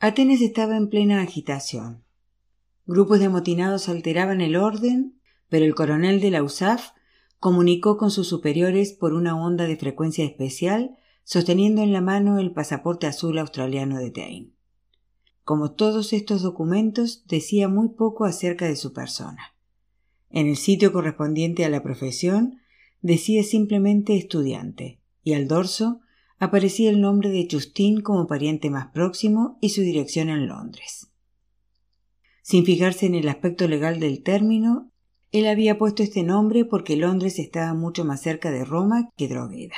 Atenas estaba en plena agitación. Grupos de amotinados alteraban el orden, pero el coronel de la USAF comunicó con sus superiores por una onda de frecuencia especial, sosteniendo en la mano el pasaporte azul australiano de Tain. Como todos estos documentos, decía muy poco acerca de su persona. En el sitio correspondiente a la profesión, decía simplemente estudiante, y al dorso aparecía el nombre de Justin como pariente más próximo y su dirección en Londres. Sin fijarse en el aspecto legal del término, él había puesto este nombre porque Londres estaba mucho más cerca de Roma que Drogheda.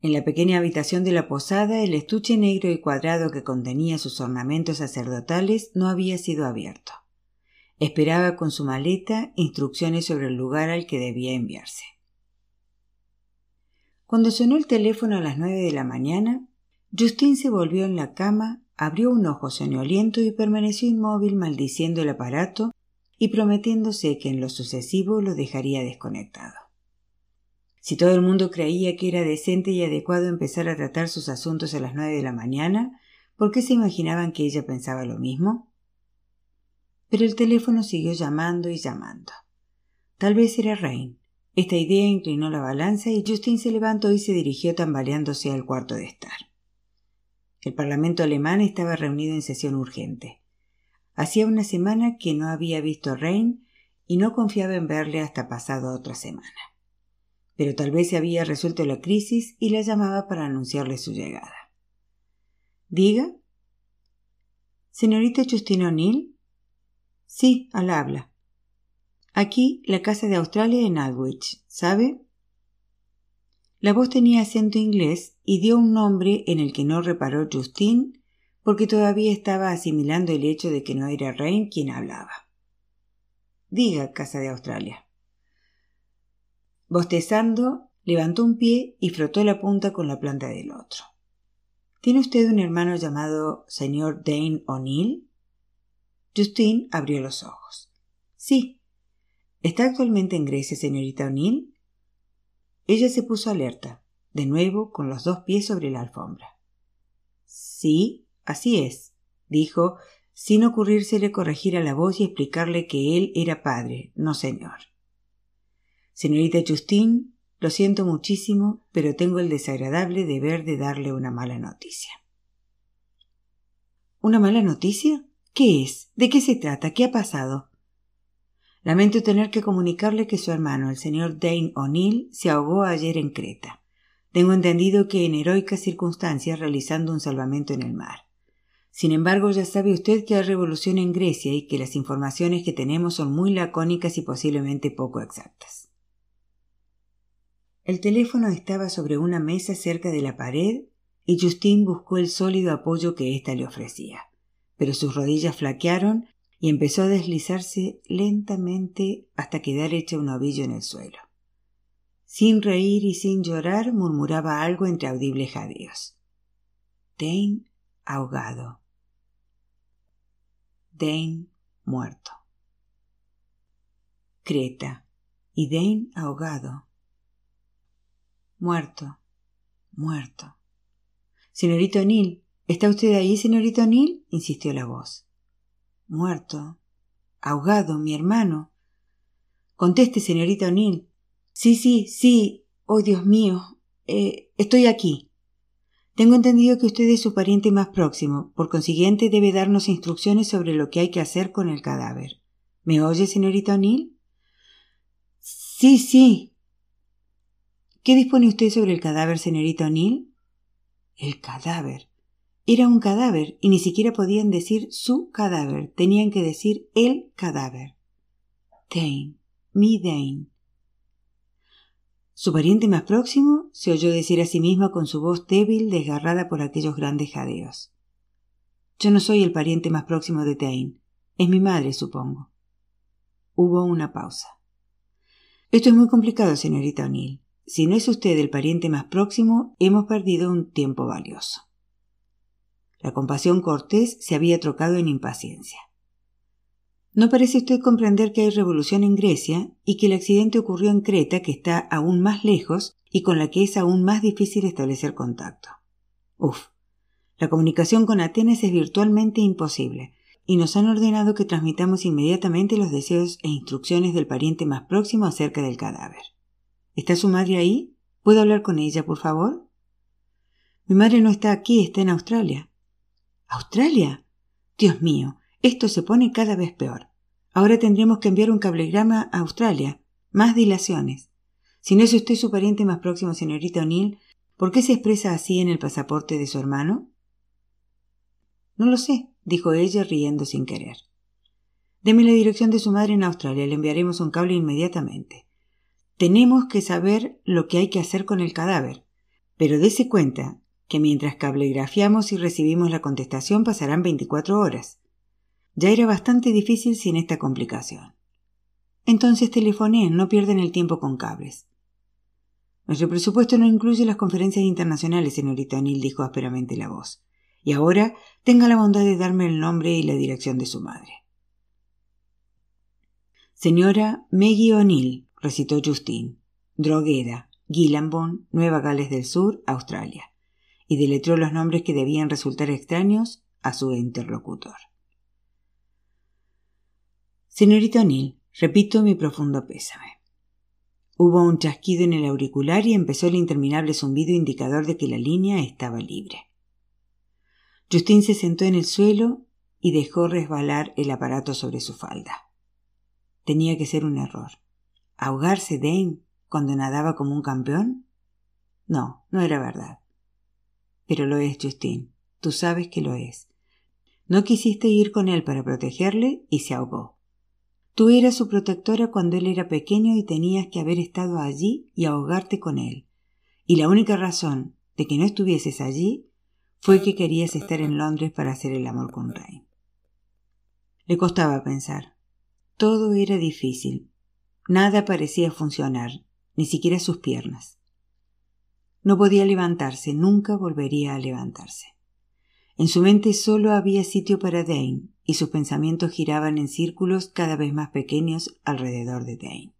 En la pequeña habitación de la posada, el estuche negro y cuadrado que contenía sus ornamentos sacerdotales no había sido abierto. Esperaba con su maleta instrucciones sobre el lugar al que debía enviarse. Cuando sonó el teléfono a las nueve de la mañana, Justin se volvió en la cama, abrió un ojo soñoliento y permaneció inmóvil maldiciendo el aparato y prometiéndose que en lo sucesivo lo dejaría desconectado. Si todo el mundo creía que era decente y adecuado empezar a tratar sus asuntos a las nueve de la mañana, ¿por qué se imaginaban que ella pensaba lo mismo? Pero el teléfono siguió llamando y llamando. Tal vez era Rain, esta idea inclinó la balanza y Justin se levantó y se dirigió tambaleándose al cuarto de estar. El Parlamento alemán estaba reunido en sesión urgente. Hacía una semana que no había visto a Rein y no confiaba en verle hasta pasado otra semana. Pero tal vez se había resuelto la crisis y la llamaba para anunciarle su llegada. Diga. Señorita Justin O'Neill. Sí, al habla. Aquí, la casa de Australia en Aldwych, ¿sabe? La voz tenía acento inglés y dio un nombre en el que no reparó Justin porque todavía estaba asimilando el hecho de que no era Rain quien hablaba. Diga, casa de Australia. Bostezando, levantó un pie y frotó la punta con la planta del otro. ¿Tiene usted un hermano llamado señor Dane O'Neill? Justin abrió los ojos. Sí, ¿Está actualmente en Grecia, señorita O'Neill? Ella se puso alerta, de nuevo con los dos pies sobre la alfombra. Sí, así es, dijo, sin ocurrírsele corregir a la voz y explicarle que él era padre, no señor. Señorita Justin, lo siento muchísimo, pero tengo el desagradable deber de darle una mala noticia. ¿Una mala noticia? ¿Qué es? ¿De qué se trata? ¿Qué ha pasado? Lamento tener que comunicarle que su hermano, el señor Dane O'Neill, se ahogó ayer en Creta. Tengo entendido que en heroicas circunstancias realizando un salvamento en el mar. Sin embargo, ya sabe usted que hay revolución en Grecia y que las informaciones que tenemos son muy lacónicas y posiblemente poco exactas. El teléfono estaba sobre una mesa cerca de la pared y Justin buscó el sólido apoyo que ésta le ofrecía. Pero sus rodillas flaquearon y empezó a deslizarse lentamente hasta quedar hecha un ovillo en el suelo. Sin reír y sin llorar murmuraba algo entre audibles jadeos. Dane ahogado. Dane muerto. Creta y Dane ahogado. Muerto, muerto. Señorito O'Neill, ¿está usted ahí, señorito O'Neill? insistió la voz. Muerto. Ahogado, mi hermano. Conteste, señorita O'Neill. Sí, sí, sí. Oh, Dios mío. Eh, estoy aquí. Tengo entendido que usted es su pariente más próximo, por consiguiente debe darnos instrucciones sobre lo que hay que hacer con el cadáver. ¿Me oye, señorita O'Neill? Sí, sí. ¿Qué dispone usted sobre el cadáver, señorita O'Neill? El cadáver. Era un cadáver y ni siquiera podían decir su cadáver, tenían que decir el cadáver. Dane, mi Dane. Su pariente más próximo se oyó decir a sí misma con su voz débil desgarrada por aquellos grandes jadeos. Yo no soy el pariente más próximo de Dane. Es mi madre, supongo. Hubo una pausa. Esto es muy complicado, señorita O'Neill. Si no es usted el pariente más próximo, hemos perdido un tiempo valioso. La compasión cortés se había trocado en impaciencia. ¿No parece usted comprender que hay revolución en Grecia y que el accidente ocurrió en Creta, que está aún más lejos y con la que es aún más difícil establecer contacto? Uf, La comunicación con Atenas es virtualmente imposible, y nos han ordenado que transmitamos inmediatamente los deseos e instrucciones del pariente más próximo acerca del cadáver. ¿Está su madre ahí? ¿Puedo hablar con ella, por favor? Mi madre no está aquí, está en Australia. ¿Australia? Dios mío, esto se pone cada vez peor. Ahora tendremos que enviar un cablegrama a Australia. Más dilaciones. Si no es usted su pariente más próximo, señorita O'Neill, ¿por qué se expresa así en el pasaporte de su hermano? No lo sé, dijo ella riendo sin querer. Deme la dirección de su madre en Australia, le enviaremos un cable inmediatamente. Tenemos que saber lo que hay que hacer con el cadáver, pero dése cuenta que mientras cablegrafiamos y recibimos la contestación pasarán 24 horas. Ya era bastante difícil sin esta complicación. Entonces telefoneen, no pierden el tiempo con cables. Nuestro presupuesto no incluye las conferencias internacionales, señorita O'Neill, dijo ásperamente la voz. Y ahora tenga la bondad de darme el nombre y la dirección de su madre. Señora Maggie O'Neill, recitó Justine, drogueda, Gilambon, Nueva Gales del Sur, Australia, y deletreó los nombres que debían resultar extraños a su interlocutor. Señorita O'Neill, repito mi profundo pésame. Hubo un chasquido en el auricular y empezó el interminable zumbido indicador de que la línea estaba libre. Justin se sentó en el suelo y dejó resbalar el aparato sobre su falda. Tenía que ser un error. ¿Ahogarse Dane cuando nadaba como un campeón? No, no era verdad. Pero lo es, Justin. Tú sabes que lo es. No quisiste ir con él para protegerle y se ahogó. Tú eras su protectora cuando él era pequeño y tenías que haber estado allí y ahogarte con él. Y la única razón de que no estuvieses allí fue que querías estar en Londres para hacer el amor con Ray. Le costaba pensar. Todo era difícil. Nada parecía funcionar, ni siquiera sus piernas. No podía levantarse, nunca volvería a levantarse. En su mente solo había sitio para Dane, y sus pensamientos giraban en círculos cada vez más pequeños alrededor de Dane.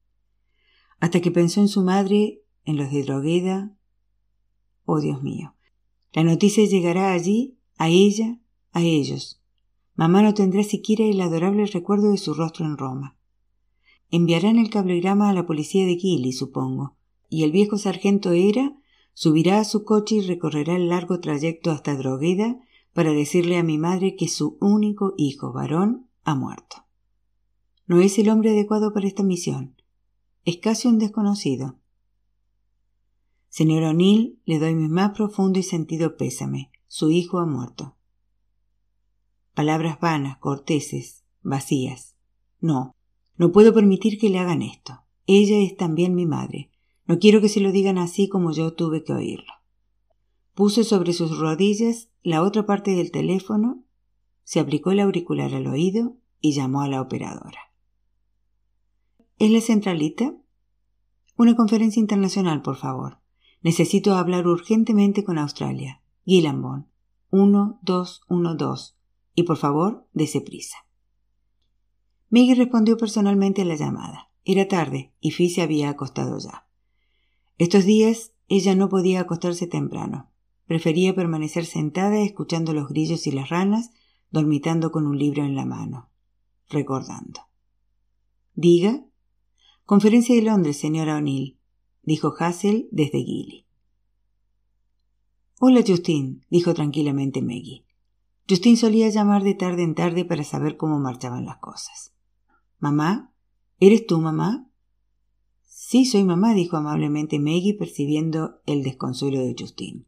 Hasta que pensó en su madre, en los de Drogueda. Oh Dios mío, la noticia llegará allí, a ella, a ellos. Mamá no tendrá siquiera el adorable recuerdo de su rostro en Roma. Enviarán el cablegrama a la policía de Gilly, supongo, y el viejo sargento Era subirá a su coche y recorrerá el largo trayecto hasta Drogueda para decirle a mi madre que su único hijo varón ha muerto. No es el hombre adecuado para esta misión. Es casi un desconocido. Señor O'Neill, le doy mi más profundo y sentido pésame. Su hijo ha muerto. Palabras vanas, corteses, vacías. No, no puedo permitir que le hagan esto. Ella es también mi madre. No quiero que se lo digan así como yo tuve que oírlo. Puso sobre sus rodillas la otra parte del teléfono, se aplicó el auricular al oído y llamó a la operadora. ¿Es la centralita? Una conferencia internacional, por favor. Necesito hablar urgentemente con Australia. Gilambon. 1212. Y por favor, dese prisa. Maggie respondió personalmente a la llamada. Era tarde y Fi se había acostado ya. Estos días ella no podía acostarse temprano. Prefería permanecer sentada escuchando los grillos y las ranas, dormitando con un libro en la mano, recordando. Diga. Conferencia de Londres, señora O'Neill dijo Hassel desde Gilly. Hola, Justin, dijo tranquilamente Maggie. Justin solía llamar de tarde en tarde para saber cómo marchaban las cosas. ¿Mamá? ¿Eres tú, mamá? Sí, soy mamá, dijo amablemente Maggie, percibiendo el desconsuelo de Justin.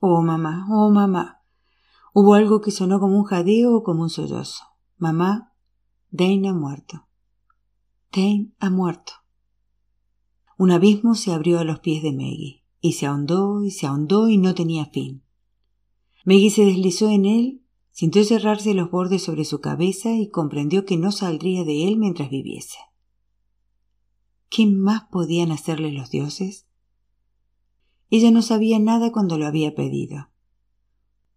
Oh, mamá, oh, mamá. Hubo algo que sonó como un jadeo o como un sollozo. Mamá, Dane ha muerto. Dane ha muerto. Un abismo se abrió a los pies de Maggie, y se ahondó y se ahondó y no tenía fin. Maggie se deslizó en él, sintió cerrarse los bordes sobre su cabeza y comprendió que no saldría de él mientras viviese. ¿Qué más podían hacerle los dioses? Ella no sabía nada cuando lo había pedido.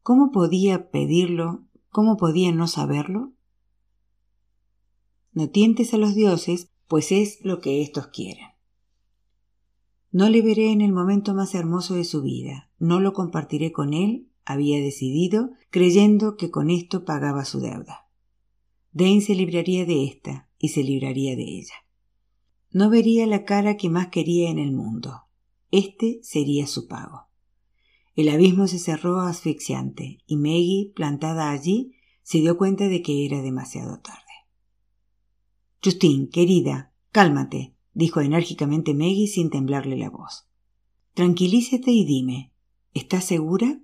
¿Cómo podía pedirlo? ¿Cómo podía no saberlo? No tientes a los dioses, pues es lo que éstos quieren. No le veré en el momento más hermoso de su vida, no lo compartiré con él había decidido, creyendo que con esto pagaba su deuda. Dane se libraría de ésta y se libraría de ella. No vería la cara que más quería en el mundo. Este sería su pago. El abismo se cerró asfixiante y Maggie, plantada allí, se dio cuenta de que era demasiado tarde. Justine, querida, cálmate, dijo enérgicamente Maggie sin temblarle la voz. Tranquilízate y dime, ¿estás segura?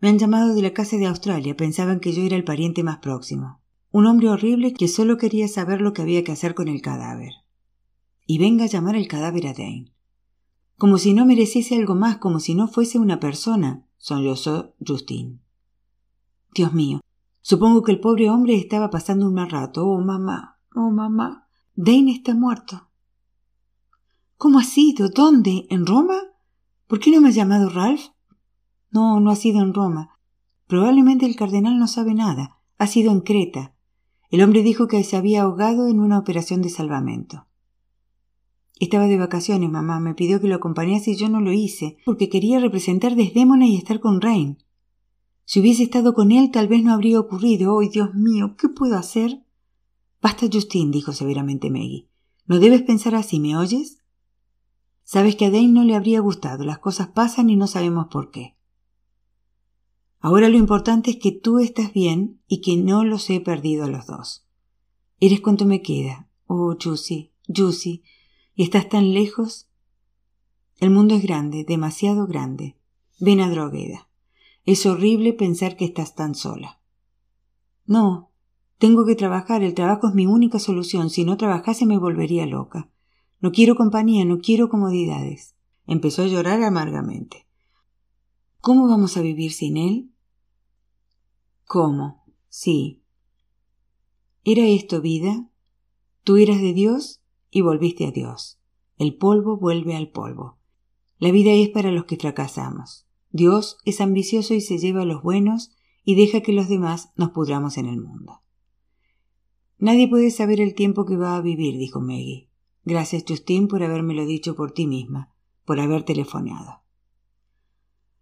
Me han llamado de la casa de Australia, pensaban que yo era el pariente más próximo. Un hombre horrible que solo quería saber lo que había que hacer con el cadáver. Y venga a llamar el cadáver a Dane. Como si no mereciese algo más, como si no fuese una persona, sollozó Justine. Dios mío, supongo que el pobre hombre estaba pasando un mal rato. Oh, mamá, oh, mamá. Dane está muerto. ¿Cómo ha sido? ¿Dónde? ¿En Roma? ¿Por qué no me ha llamado Ralph? No, no ha sido en Roma. Probablemente el cardenal no sabe nada. Ha sido en Creta. El hombre dijo que se había ahogado en una operación de salvamento. Estaba de vacaciones, mamá. Me pidió que lo acompañase y yo no lo hice, porque quería representar Desdémona y estar con Rain. Si hubiese estado con él, tal vez no habría ocurrido. ¡Oh, Dios mío! ¿Qué puedo hacer? Basta, Justin, dijo severamente Maggie. No debes pensar así, ¿me oyes? Sabes que a Dane no le habría gustado. Las cosas pasan y no sabemos por qué. Ahora lo importante es que tú estás bien y que no los he perdido a los dos. Eres cuanto me queda. Oh, Juicy, Juicy, ¿y estás tan lejos? El mundo es grande, demasiado grande. Ven a Drogueda. Es horrible pensar que estás tan sola. No, tengo que trabajar. El trabajo es mi única solución. Si no trabajase me volvería loca. No quiero compañía, no quiero comodidades. Empezó a llorar amargamente. ¿Cómo vamos a vivir sin él? ¿Cómo? Sí. ¿Era esto vida? Tú eras de Dios y volviste a Dios. El polvo vuelve al polvo. La vida es para los que fracasamos. Dios es ambicioso y se lleva a los buenos y deja que los demás nos pudramos en el mundo. Nadie puede saber el tiempo que va a vivir, dijo Maggie. Gracias, Justin, por habérmelo dicho por ti misma, por haber telefonado.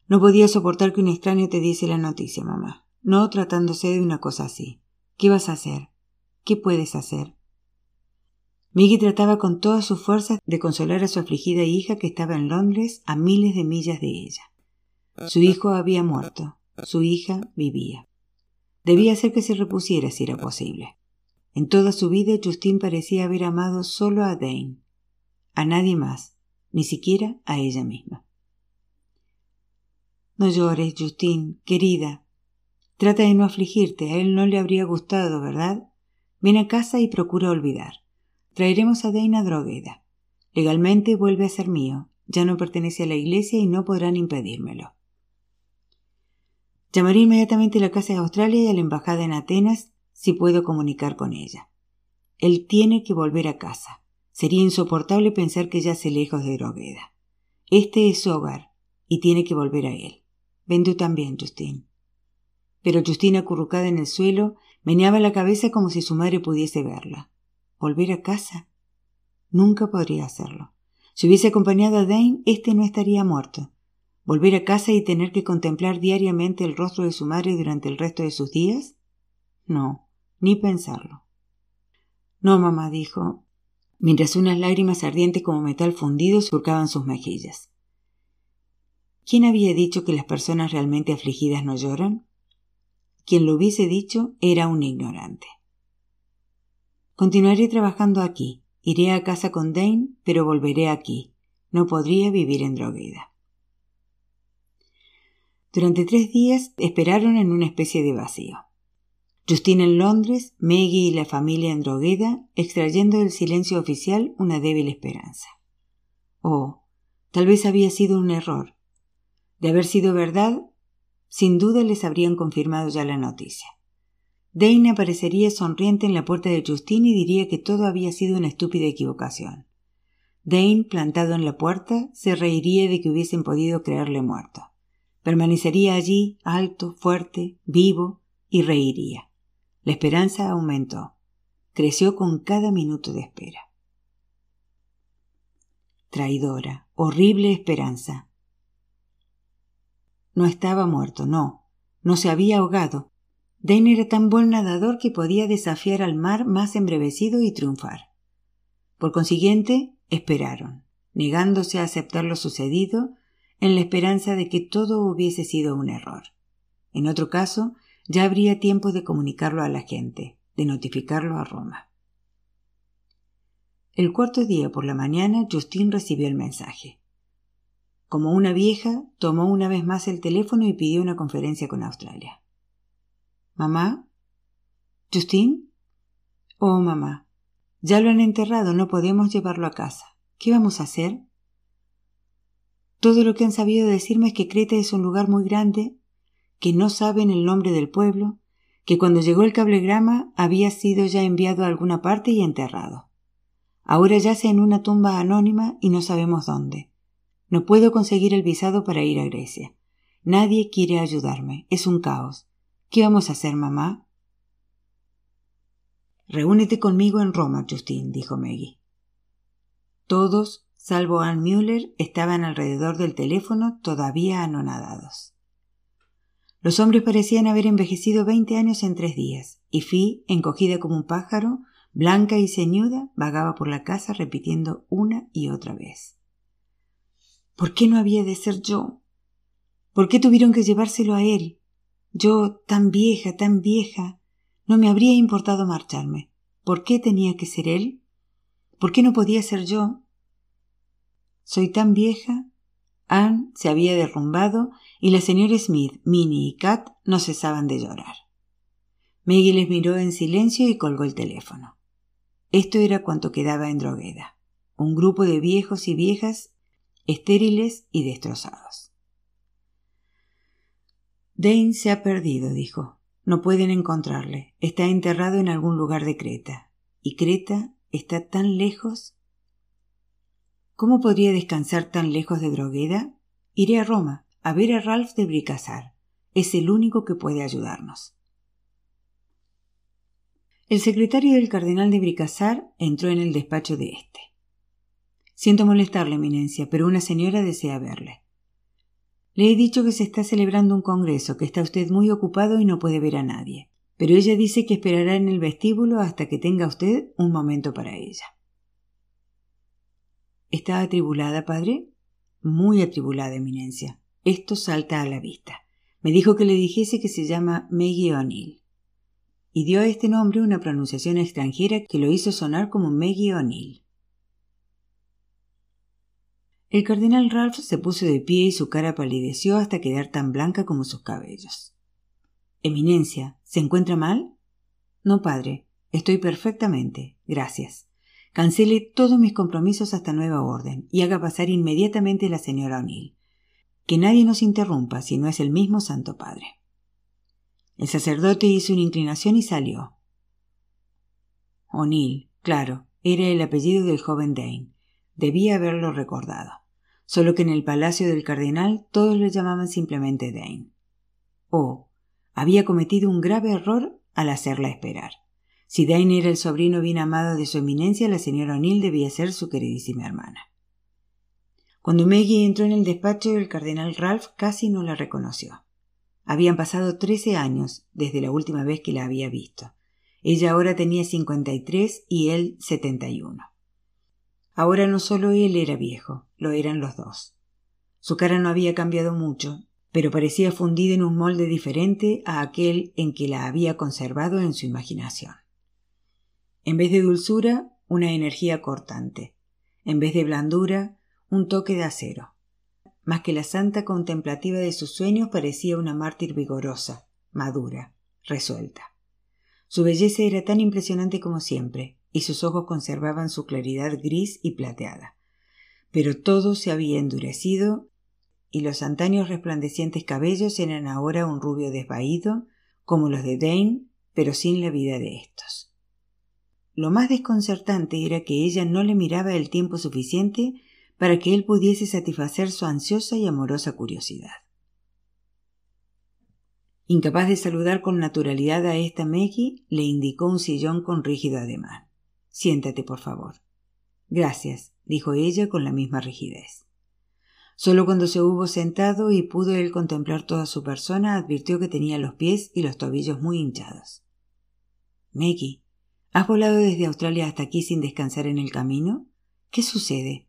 No podía soportar que un extraño te diese la noticia, mamá. No tratándose de una cosa así. ¿Qué vas a hacer? ¿Qué puedes hacer? Miggy trataba con todas sus fuerzas de consolar a su afligida hija que estaba en Londres a miles de millas de ella. Su hijo había muerto, su hija vivía. Debía hacer que se repusiera si era posible. En toda su vida Justin parecía haber amado solo a Dane, a nadie más, ni siquiera a ella misma. No llores, Justin, querida. Trata de no afligirte, a él no le habría gustado, ¿verdad? Ven a casa y procura olvidar. Traeremos a Dane a Drogueda. Legalmente vuelve a ser mío. Ya no pertenece a la iglesia y no podrán impedírmelo. Llamaré inmediatamente a la Casa de Australia y a la Embajada en Atenas si puedo comunicar con ella. Él tiene que volver a casa. Sería insoportable pensar que ya se lejos de Drogueda. Este es su hogar y tiene que volver a él. Ven tú también, Justin. Pero Justina, acurrucada en el suelo, meneaba la cabeza como si su madre pudiese verla. ¿Volver a casa? Nunca podría hacerlo. Si hubiese acompañado a Dane, éste no estaría muerto. ¿Volver a casa y tener que contemplar diariamente el rostro de su madre durante el resto de sus días? No, ni pensarlo. No, mamá, dijo, mientras unas lágrimas ardientes como metal fundido surcaban sus mejillas. ¿Quién había dicho que las personas realmente afligidas no lloran? Quien lo hubiese dicho era un ignorante. Continuaré trabajando aquí. Iré a casa con Dane, pero volveré aquí. No podría vivir en Drogueda. Durante tres días esperaron en una especie de vacío. Justin en Londres, Maggie y la familia en Drogueda, extrayendo del silencio oficial una débil esperanza. Oh, tal vez había sido un error, de haber sido verdad, sin duda les habrían confirmado ya la noticia. Dane aparecería sonriente en la puerta de Justin y diría que todo había sido una estúpida equivocación. Dane, plantado en la puerta, se reiría de que hubiesen podido creerle muerto. Permanecería allí, alto, fuerte, vivo, y reiría. La esperanza aumentó. Creció con cada minuto de espera. Traidora, horrible esperanza, no estaba muerto, no, no se había ahogado. Dane era tan buen nadador que podía desafiar al mar más embrevecido y triunfar. Por consiguiente, esperaron, negándose a aceptar lo sucedido en la esperanza de que todo hubiese sido un error. En otro caso, ya habría tiempo de comunicarlo a la gente, de notificarlo a Roma. El cuarto día por la mañana, Justin recibió el mensaje. Como una vieja, tomó una vez más el teléfono y pidió una conferencia con Australia. ¿Mamá? ¿Justin? Oh, mamá. Ya lo han enterrado, no podemos llevarlo a casa. ¿Qué vamos a hacer? Todo lo que han sabido decirme es que Creta es un lugar muy grande, que no saben el nombre del pueblo, que cuando llegó el cablegrama había sido ya enviado a alguna parte y enterrado. Ahora yace en una tumba anónima y no sabemos dónde. No puedo conseguir el visado para ir a Grecia. Nadie quiere ayudarme. Es un caos. ¿Qué vamos a hacer, mamá? Reúnete conmigo en Roma, Justin, dijo Maggie. Todos, salvo Ann Müller, estaban alrededor del teléfono todavía anonadados. Los hombres parecían haber envejecido veinte años en tres días, y Fi, encogida como un pájaro, blanca y ceñuda, vagaba por la casa repitiendo una y otra vez. ¿Por qué no había de ser yo? ¿Por qué tuvieron que llevárselo a él? Yo, tan vieja, tan vieja, no me habría importado marcharme. ¿Por qué tenía que ser él? ¿Por qué no podía ser yo? Soy tan vieja. Anne se había derrumbado y la señora Smith, Minnie y Kat no cesaban de llorar. Maggie les miró en silencio y colgó el teléfono. Esto era cuanto quedaba en Drogueda. Un grupo de viejos y viejas estériles y destrozados. Dane se ha perdido, dijo. No pueden encontrarle. Está enterrado en algún lugar de Creta. ¿Y Creta está tan lejos? ¿Cómo podría descansar tan lejos de Drogueda? Iré a Roma, a ver a Ralph de Bricassar. Es el único que puede ayudarnos. El secretario del cardenal de Bricassar entró en el despacho de éste. Siento molestarle, Eminencia, pero una señora desea verle. Le he dicho que se está celebrando un congreso, que está usted muy ocupado y no puede ver a nadie. Pero ella dice que esperará en el vestíbulo hasta que tenga usted un momento para ella. ¿Está atribulada, padre? Muy atribulada, Eminencia. Esto salta a la vista. Me dijo que le dijese que se llama Maggie O'Neill. Y dio a este nombre una pronunciación extranjera que lo hizo sonar como Maggie O'Neill. El cardenal Ralph se puso de pie y su cara palideció hasta quedar tan blanca como sus cabellos. Eminencia, ¿se encuentra mal? No, padre, estoy perfectamente. Gracias. Cancele todos mis compromisos hasta nueva orden y haga pasar inmediatamente a la señora O'Neill. Que nadie nos interrumpa si no es el mismo Santo Padre. El sacerdote hizo una inclinación y salió. O'Neill, claro, era el apellido del joven Dane. Debía haberlo recordado. Solo que en el palacio del cardenal todos le llamaban simplemente Dane. Oh, había cometido un grave error al hacerla esperar. Si Dane era el sobrino bien amado de su eminencia, la señora O'Neill debía ser su queridísima hermana. Cuando Maggie entró en el despacho, el cardenal Ralph casi no la reconoció. Habían pasado trece años desde la última vez que la había visto. Ella ahora tenía cincuenta y tres y él setenta y uno. Ahora no solo él era viejo, lo eran los dos. Su cara no había cambiado mucho, pero parecía fundida en un molde diferente a aquel en que la había conservado en su imaginación. En vez de dulzura, una energía cortante. En vez de blandura, un toque de acero. Más que la santa contemplativa de sus sueños parecía una mártir vigorosa, madura, resuelta. Su belleza era tan impresionante como siempre, y sus ojos conservaban su claridad gris y plateada. Pero todo se había endurecido y los antaños resplandecientes cabellos eran ahora un rubio desvaído, como los de Dane, pero sin la vida de estos. Lo más desconcertante era que ella no le miraba el tiempo suficiente para que él pudiese satisfacer su ansiosa y amorosa curiosidad. Incapaz de saludar con naturalidad a esta Maggie, le indicó un sillón con rígido ademán. Siéntate, por favor. Gracias, dijo ella con la misma rigidez. Solo cuando se hubo sentado y pudo él contemplar toda su persona, advirtió que tenía los pies y los tobillos muy hinchados. Maggie, ¿has volado desde Australia hasta aquí sin descansar en el camino? ¿Qué sucede?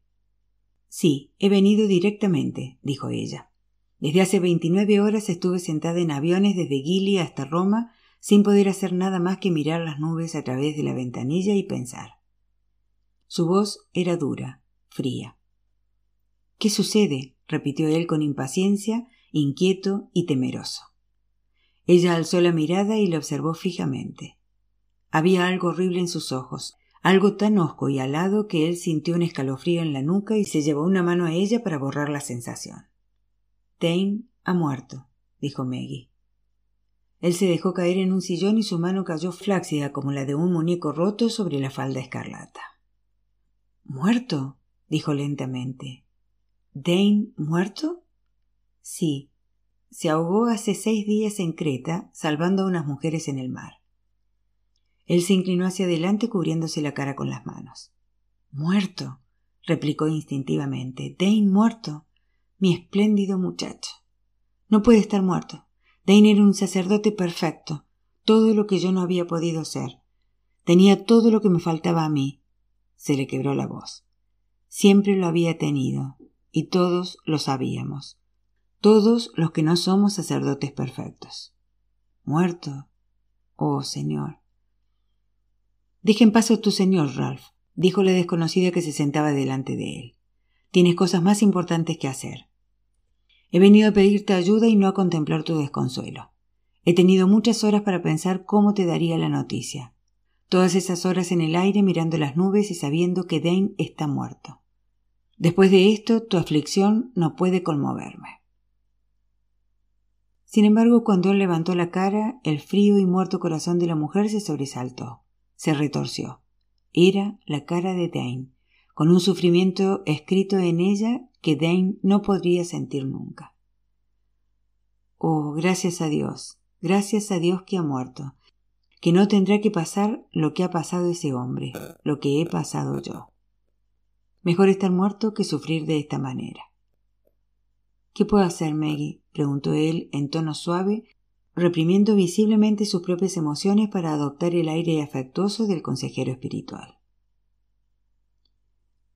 Sí, he venido directamente, dijo ella. Desde hace veintinueve horas estuve sentada en aviones desde Gili hasta Roma sin poder hacer nada más que mirar las nubes a través de la ventanilla y pensar. Su voz era dura, fría. ¿Qué sucede? repitió él con impaciencia, inquieto y temeroso. Ella alzó la mirada y le observó fijamente. Había algo horrible en sus ojos, algo tan hosco y alado que él sintió un escalofrío en la nuca y se llevó una mano a ella para borrar la sensación. Dane ha muerto, dijo Maggie. Él se dejó caer en un sillón y su mano cayó flácida como la de un muñeco roto sobre la falda escarlata. ¿Muerto? dijo lentamente. ¿Dane muerto? Sí. Se ahogó hace seis días en Creta, salvando a unas mujeres en el mar. Él se inclinó hacia adelante cubriéndose la cara con las manos. Muerto, replicó instintivamente. Dane muerto. Mi espléndido muchacho. No puede estar muerto. Dane era un sacerdote perfecto, todo lo que yo no había podido ser. Tenía todo lo que me faltaba a mí. Se le quebró la voz. Siempre lo había tenido, y todos lo sabíamos. Todos los que no somos sacerdotes perfectos. Muerto. Oh, Señor. Deja en paso tu señor, Ralph, dijo la desconocida que se sentaba delante de él. Tienes cosas más importantes que hacer. He venido a pedirte ayuda y no a contemplar tu desconsuelo. He tenido muchas horas para pensar cómo te daría la noticia. Todas esas horas en el aire mirando las nubes y sabiendo que Dane está muerto. Después de esto, tu aflicción no puede conmoverme. Sin embargo, cuando él levantó la cara, el frío y muerto corazón de la mujer se sobresaltó, se retorció. Era la cara de Dane, con un sufrimiento escrito en ella que Dane no podría sentir nunca. Oh, gracias a Dios, gracias a Dios que ha muerto, que no tendrá que pasar lo que ha pasado ese hombre, lo que he pasado yo. Mejor estar muerto que sufrir de esta manera. ¿Qué puedo hacer, Maggie? preguntó él en tono suave, reprimiendo visiblemente sus propias emociones para adoptar el aire afectuoso del consejero espiritual.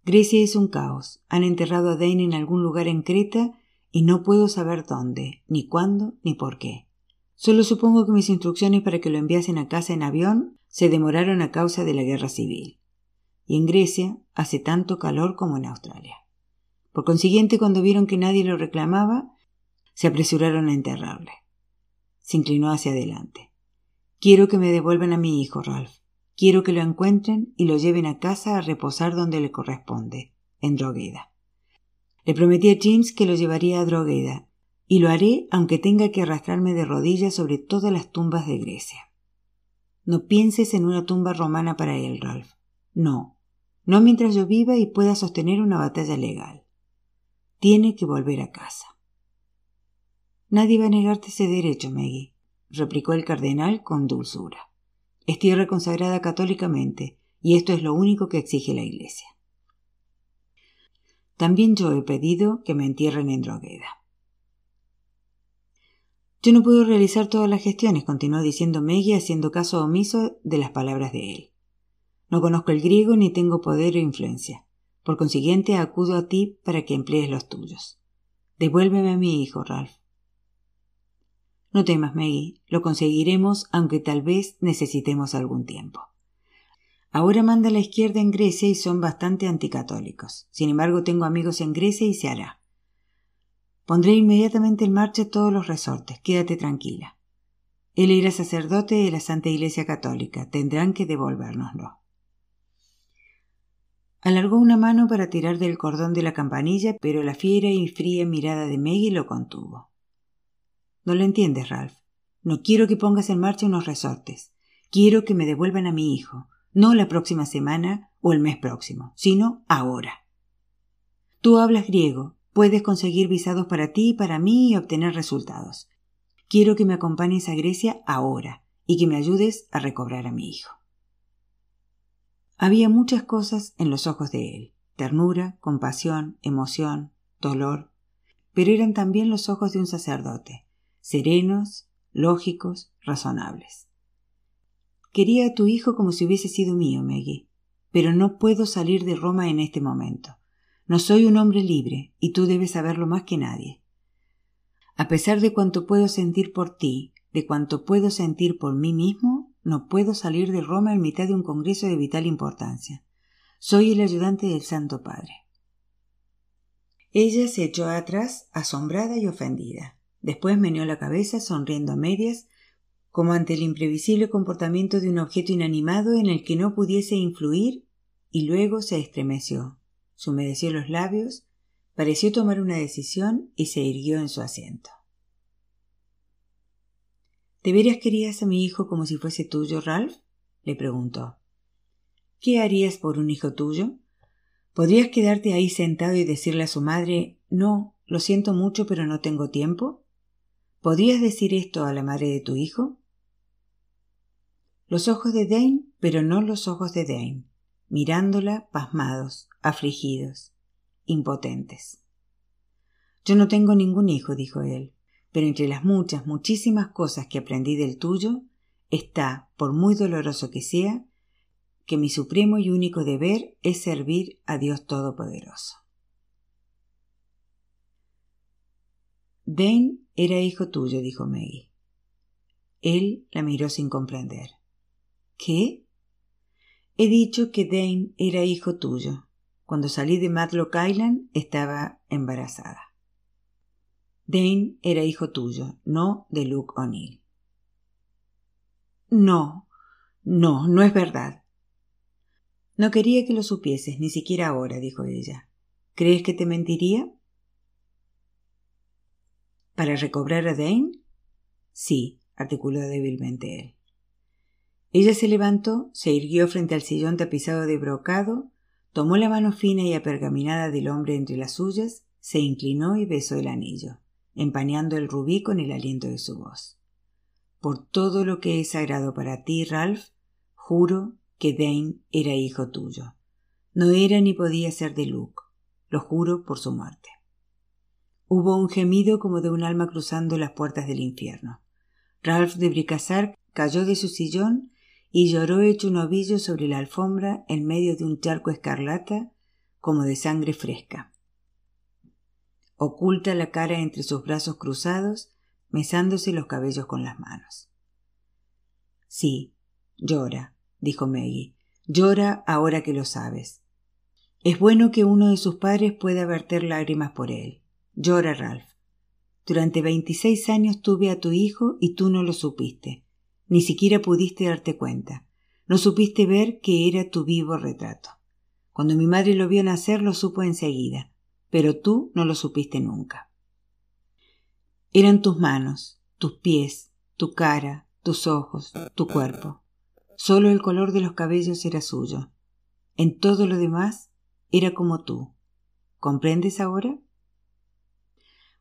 Grecia es un caos. Han enterrado a Dane en algún lugar en Creta y no puedo saber dónde, ni cuándo, ni por qué. Solo supongo que mis instrucciones para que lo enviasen a casa en avión se demoraron a causa de la guerra civil. Y en Grecia hace tanto calor como en Australia. Por consiguiente, cuando vieron que nadie lo reclamaba, se apresuraron a enterrarle. Se inclinó hacia adelante. Quiero que me devuelvan a mi hijo, Ralph. Quiero que lo encuentren y lo lleven a casa a reposar donde le corresponde, en Drogueda. Le prometí a James que lo llevaría a Drogueda, y lo haré aunque tenga que arrastrarme de rodillas sobre todas las tumbas de Grecia. No pienses en una tumba romana para él, Ralph. No, no mientras yo viva y pueda sostener una batalla legal. Tiene que volver a casa. Nadie va a negarte ese derecho, Maggie, replicó el cardenal con dulzura. Es tierra consagrada católicamente, y esto es lo único que exige la Iglesia. También yo he pedido que me entierren en Drogueda. Yo no puedo realizar todas las gestiones, continuó diciendo Meggie haciendo caso omiso de las palabras de él. No conozco el griego ni tengo poder o influencia. Por consiguiente, acudo a ti para que emplees los tuyos. Devuélveme a mi hijo, Ralph. No temas, Maggie, lo conseguiremos aunque tal vez necesitemos algún tiempo. Ahora manda a la izquierda en Grecia y son bastante anticatólicos. Sin embargo, tengo amigos en Grecia y se hará. Pondré inmediatamente en marcha todos los resortes. Quédate tranquila. Él era sacerdote de la Santa Iglesia Católica. Tendrán que devolvérnoslo. Alargó una mano para tirar del cordón de la campanilla, pero la fiera y fría mirada de Maggie lo contuvo. No lo entiendes, Ralph. No quiero que pongas en marcha unos resortes. Quiero que me devuelvan a mi hijo, no la próxima semana o el mes próximo, sino ahora. Tú hablas griego, puedes conseguir visados para ti y para mí y obtener resultados. Quiero que me acompañes a Grecia ahora y que me ayudes a recobrar a mi hijo. Había muchas cosas en los ojos de él ternura, compasión, emoción, dolor, pero eran también los ojos de un sacerdote, serenos, lógicos, razonables. Quería a tu hijo como si hubiese sido mío, Maggie, pero no puedo salir de Roma en este momento. No soy un hombre libre, y tú debes saberlo más que nadie. A pesar de cuanto puedo sentir por ti, de cuanto puedo sentir por mí mismo, no puedo salir de Roma en mitad de un congreso de vital importancia. Soy el ayudante del Santo Padre. Ella se echó atrás, asombrada y ofendida. Después meneó la cabeza, sonriendo a medias, como ante el imprevisible comportamiento de un objeto inanimado en el que no pudiese influir, y luego se estremeció, se humedeció los labios, pareció tomar una decisión y se irguió en su asiento. ¿De veras querías a mi hijo como si fuese tuyo, Ralph? le preguntó. ¿Qué harías por un hijo tuyo? ¿Podrías quedarte ahí sentado y decirle a su madre No, lo siento mucho, pero no tengo tiempo? ¿Podrías decir esto a la madre de tu hijo? Los ojos de Dane, pero no los ojos de Dane, mirándola pasmados, afligidos, impotentes. Yo no tengo ningún hijo, dijo él, pero entre las muchas, muchísimas cosas que aprendí del tuyo, está, por muy doloroso que sea, que mi supremo y único deber es servir a Dios Todopoderoso. Dane era hijo tuyo, dijo Maggie. Él la miró sin comprender. ¿Qué? He dicho que Dane era hijo tuyo. Cuando salí de Matlock Island estaba embarazada. Dane era hijo tuyo, no de Luke O'Neill. No, no, no es verdad. No quería que lo supieses, ni siquiera ahora, dijo ella. ¿Crees que te mentiría? ¿Para recobrar a Dane? Sí, articuló débilmente él. Ella se levantó, se irguió frente al sillón tapizado de brocado, tomó la mano fina y apergaminada del hombre entre las suyas, se inclinó y besó el anillo, empañando el rubí con el aliento de su voz. Por todo lo que es sagrado para ti, Ralph, juro que Dane era hijo tuyo. No era ni podía ser de Luke. Lo juro por su muerte. Hubo un gemido como de un alma cruzando las puertas del infierno. Ralph de Bricassar cayó de su sillón y lloró hecho un ovillo sobre la alfombra en medio de un charco escarlata como de sangre fresca. Oculta la cara entre sus brazos cruzados, mesándose los cabellos con las manos. Sí, llora, dijo Maggie. Llora ahora que lo sabes. Es bueno que uno de sus padres pueda verter lágrimas por él. Llora, Ralph. Durante veintiséis años tuve a tu hijo y tú no lo supiste. Ni siquiera pudiste darte cuenta. No supiste ver que era tu vivo retrato. Cuando mi madre lo vio nacer lo supo enseguida, pero tú no lo supiste nunca. Eran tus manos, tus pies, tu cara, tus ojos, tu cuerpo. Solo el color de los cabellos era suyo. En todo lo demás era como tú. ¿Comprendes ahora?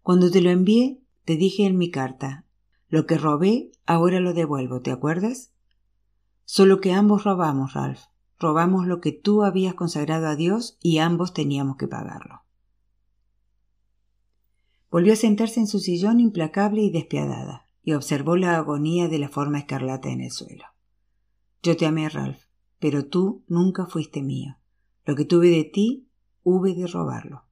Cuando te lo envié, te dije en mi carta, lo que robé, ahora lo devuelvo, ¿te acuerdas? Solo que ambos robamos, Ralph. Robamos lo que tú habías consagrado a Dios y ambos teníamos que pagarlo. Volvió a sentarse en su sillón implacable y despiadada, y observó la agonía de la forma escarlata en el suelo. Yo te amé, Ralph, pero tú nunca fuiste mío. Lo que tuve de ti, hube de robarlo.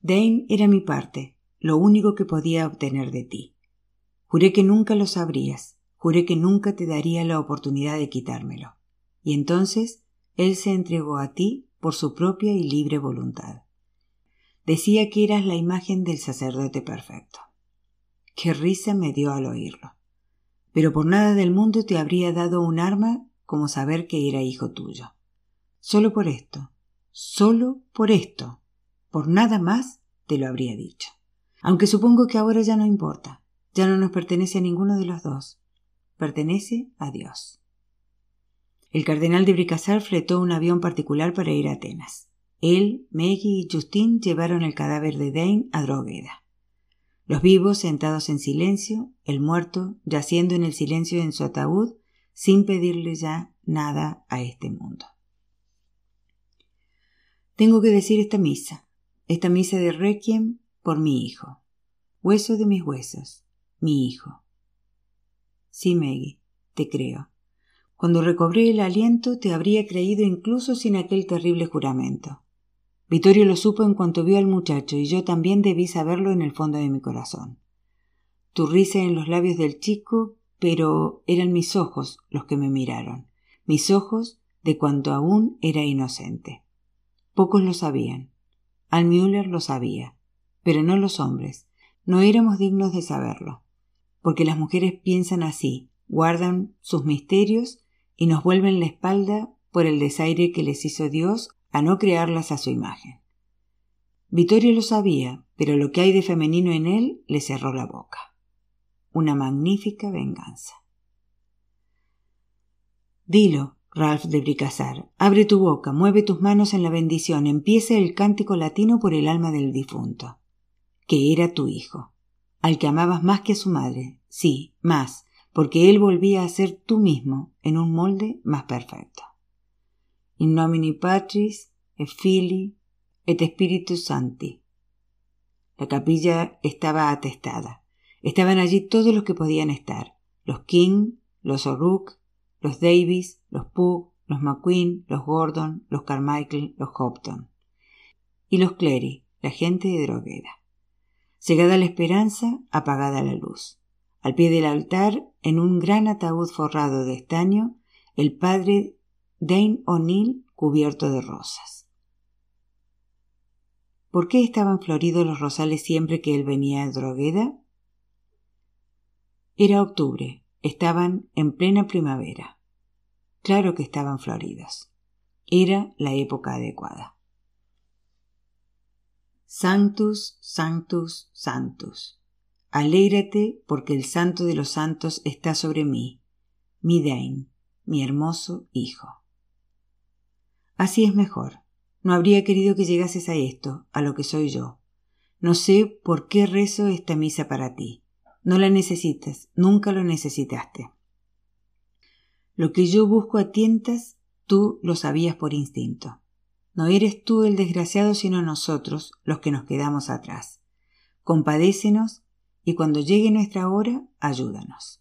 Dane era mi parte, lo único que podía obtener de ti. Juré que nunca lo sabrías, juré que nunca te daría la oportunidad de quitármelo. Y entonces él se entregó a ti por su propia y libre voluntad. Decía que eras la imagen del sacerdote perfecto. Qué risa me dio al oírlo. Pero por nada del mundo te habría dado un arma como saber que era hijo tuyo. Solo por esto, solo por esto, por nada más te lo habría dicho aunque supongo que ahora ya no importa, ya no nos pertenece a ninguno de los dos, pertenece a Dios. El cardenal de Bricassar fletó un avión particular para ir a Atenas. Él, Maggie y Justin llevaron el cadáver de Dane a Drogheda. Los vivos sentados en silencio, el muerto yaciendo en el silencio en su ataúd, sin pedirle ya nada a este mundo. Tengo que decir esta misa, esta misa de Requiem por mi hijo. hueso de mis huesos, mi hijo. Sí, Maggie, te creo. Cuando recobré el aliento te habría creído incluso sin aquel terrible juramento. Vittorio lo supo en cuanto vio al muchacho y yo también debí saberlo en el fondo de mi corazón. Tu risa en los labios del chico, pero eran mis ojos los que me miraron, mis ojos de cuando aún era inocente. Pocos lo sabían. Al Müller lo sabía, pero no los hombres. No éramos dignos de saberlo, porque las mujeres piensan así, guardan sus misterios y nos vuelven la espalda por el desaire que les hizo Dios a no crearlas a su imagen. Vittorio lo sabía, pero lo que hay de femenino en él le cerró la boca. Una magnífica venganza. Dilo, Ralph de Bricazar, abre tu boca, mueve tus manos en la bendición, empieza el cántico latino por el alma del difunto, que era tu hijo, al que amabas más que a su madre, sí, más, porque él volvía a ser tú mismo en un molde más perfecto. In nomini Patris, et Filii, et Spiritus Santi. La capilla estaba atestada. Estaban allí todos los que podían estar. Los King, los O'Rourke, los Davis, los Pugh, los McQueen, los Gordon, los Carmichael, los Hopton. Y los Clery, la gente de Drogueda. Llegada la esperanza, apagada la luz. Al pie del altar, en un gran ataúd forrado de estaño, el padre Dane O'Neill cubierto de rosas. ¿Por qué estaban floridos los rosales siempre que él venía a Drogueda? Era octubre, estaban en plena primavera. Claro que estaban floridos. Era la época adecuada. Sanctus, Sanctus, Sanctus. Alégrate porque el santo de los santos está sobre mí, mi mi hermoso hijo. Así es mejor. No habría querido que llegases a esto, a lo que soy yo. No sé por qué rezo esta misa para ti. No la necesitas, nunca lo necesitaste. Lo que yo busco a tientas, tú lo sabías por instinto. No eres tú el desgraciado, sino nosotros los que nos quedamos atrás. Compadécenos y cuando llegue nuestra hora, ayúdanos.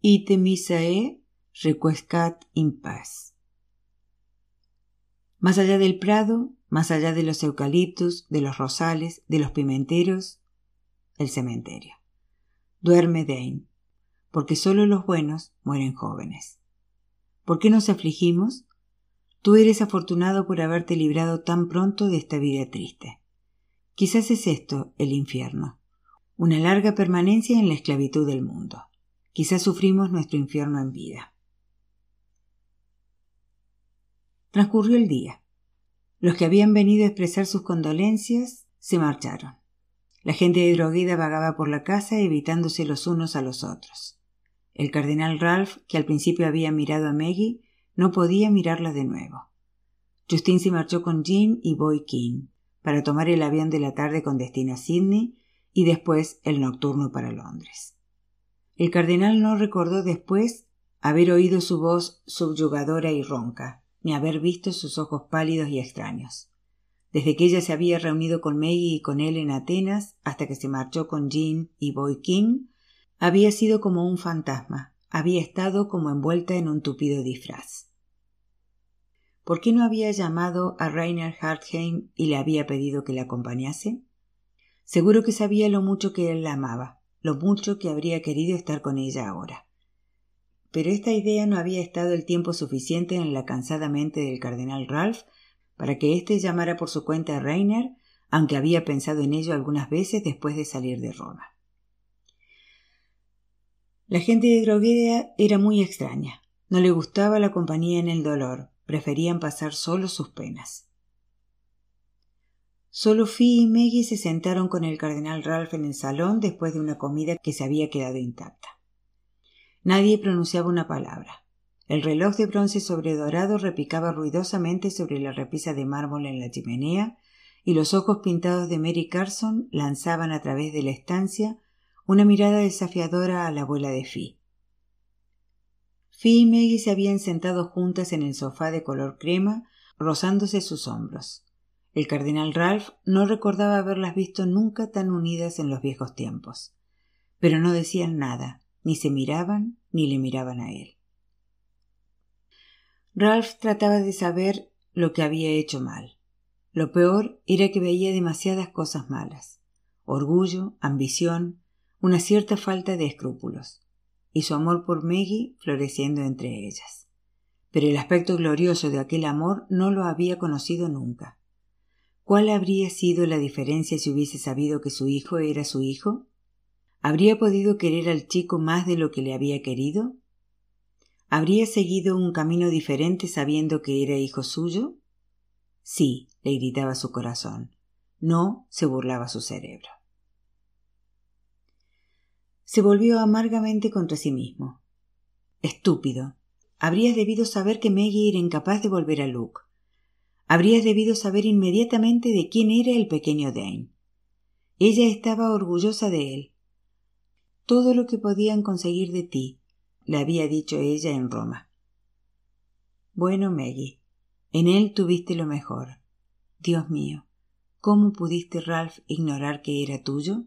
Ite misae requiescat in paz. Más allá del prado, más allá de los eucaliptus, de los rosales, de los pimenteros, el cementerio. Duerme Dane, porque solo los buenos mueren jóvenes. ¿Por qué nos afligimos? Tú eres afortunado por haberte librado tan pronto de esta vida triste. Quizás es esto el infierno, una larga permanencia en la esclavitud del mundo. Quizás sufrimos nuestro infierno en vida. Transcurrió el día. Los que habían venido a expresar sus condolencias se marcharon. La gente de Drogueda vagaba por la casa evitándose los unos a los otros. El cardenal Ralph, que al principio había mirado a Maggie, no podía mirarla de nuevo. Justin se marchó con Jean y Boy King para tomar el avión de la tarde con destino a Sydney y después el nocturno para Londres. El cardenal no recordó después haber oído su voz subyugadora y ronca, ni haber visto sus ojos pálidos y extraños. Desde que ella se había reunido con Maggie y con él en Atenas hasta que se marchó con Jean y Boy King, había sido como un fantasma, había estado como envuelta en un tupido disfraz. ¿Por qué no había llamado a Rainer Hartheim y le había pedido que le acompañase? Seguro que sabía lo mucho que él la amaba, lo mucho que habría querido estar con ella ahora. Pero esta idea no había estado el tiempo suficiente en la cansada mente del cardenal Ralph para que éste llamara por su cuenta a Rainer, aunque había pensado en ello algunas veces después de salir de Roma. La gente de Drogueda era muy extraña. No le gustaba la compañía en el dolor, preferían pasar solo sus penas. Solo Fi y Maggie se sentaron con el cardenal Ralph en el salón después de una comida que se había quedado intacta. Nadie pronunciaba una palabra. El reloj de bronce sobredorado repicaba ruidosamente sobre la repisa de mármol en la chimenea, y los ojos pintados de Mary Carson lanzaban a través de la estancia una mirada desafiadora a la abuela de Fi. Fi y Maggie se habían sentado juntas en el sofá de color crema, rozándose sus hombros. El cardenal Ralph no recordaba haberlas visto nunca tan unidas en los viejos tiempos. Pero no decían nada, ni se miraban, ni le miraban a él. Ralph trataba de saber lo que había hecho mal. Lo peor era que veía demasiadas cosas malas. Orgullo, ambición, una cierta falta de escrúpulos. Y su amor por Maggie floreciendo entre ellas. Pero el aspecto glorioso de aquel amor no lo había conocido nunca. ¿Cuál habría sido la diferencia si hubiese sabido que su hijo era su hijo? ¿Habría podido querer al chico más de lo que le había querido? ¿Habría seguido un camino diferente sabiendo que era hijo suyo? Sí, le gritaba su corazón. No, se burlaba su cerebro. Se volvió amargamente contra sí mismo. Estúpido. Habrías debido saber que Maggie era incapaz de volver a Luke. Habrías debido saber inmediatamente de quién era el pequeño Dane. Ella estaba orgullosa de él. Todo lo que podían conseguir de ti, le había dicho ella en Roma. Bueno, Maggie, en él tuviste lo mejor. Dios mío, ¿cómo pudiste, Ralph, ignorar que era tuyo?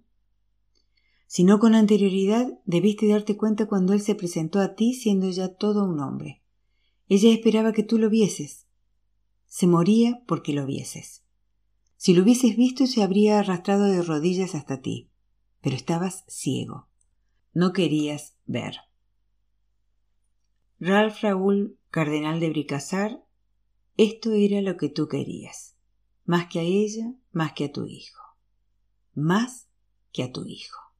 Si no con anterioridad, debiste darte cuenta cuando él se presentó a ti siendo ya todo un hombre. Ella esperaba que tú lo vieses. Se moría porque lo vieses. Si lo hubieses visto se habría arrastrado de rodillas hasta ti, pero estabas ciego. No querías ver. Ralph Raúl, cardenal de Bricassar, esto era lo que tú querías, más que a ella, más que a tu hijo, más que a tu hijo.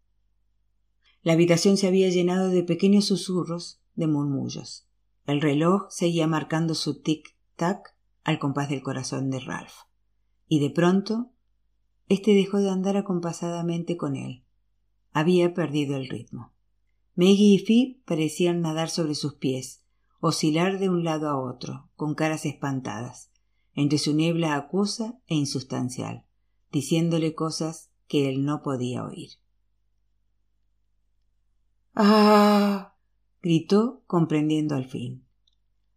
La habitación se había llenado de pequeños susurros, de murmullos. El reloj seguía marcando su tic-tac al compás del corazón de Ralph. Y de pronto, éste dejó de andar acompasadamente con él. Había perdido el ritmo. Maggie y Phoebe parecían nadar sobre sus pies, oscilar de un lado a otro, con caras espantadas, entre su niebla acuosa e insustancial, diciéndole cosas que él no podía oír. ¡Ah! gritó, comprendiendo al fin.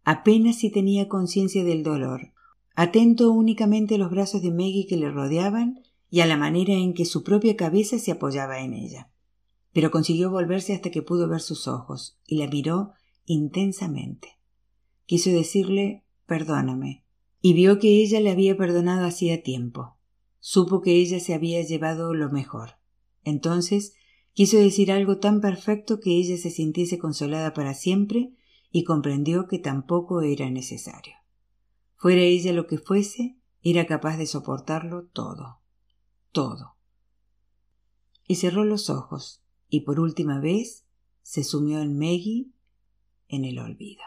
Apenas si tenía conciencia del dolor, atento únicamente a los brazos de Maggie que le rodeaban y a la manera en que su propia cabeza se apoyaba en ella pero consiguió volverse hasta que pudo ver sus ojos y la miró intensamente. Quiso decirle perdóname, y vio que ella le había perdonado hacía tiempo. Supo que ella se había llevado lo mejor. Entonces quiso decir algo tan perfecto que ella se sintiese consolada para siempre y comprendió que tampoco era necesario. Fuera ella lo que fuese, era capaz de soportarlo todo. Todo. Y cerró los ojos, y por última vez se sumió en Maggie en el olvido.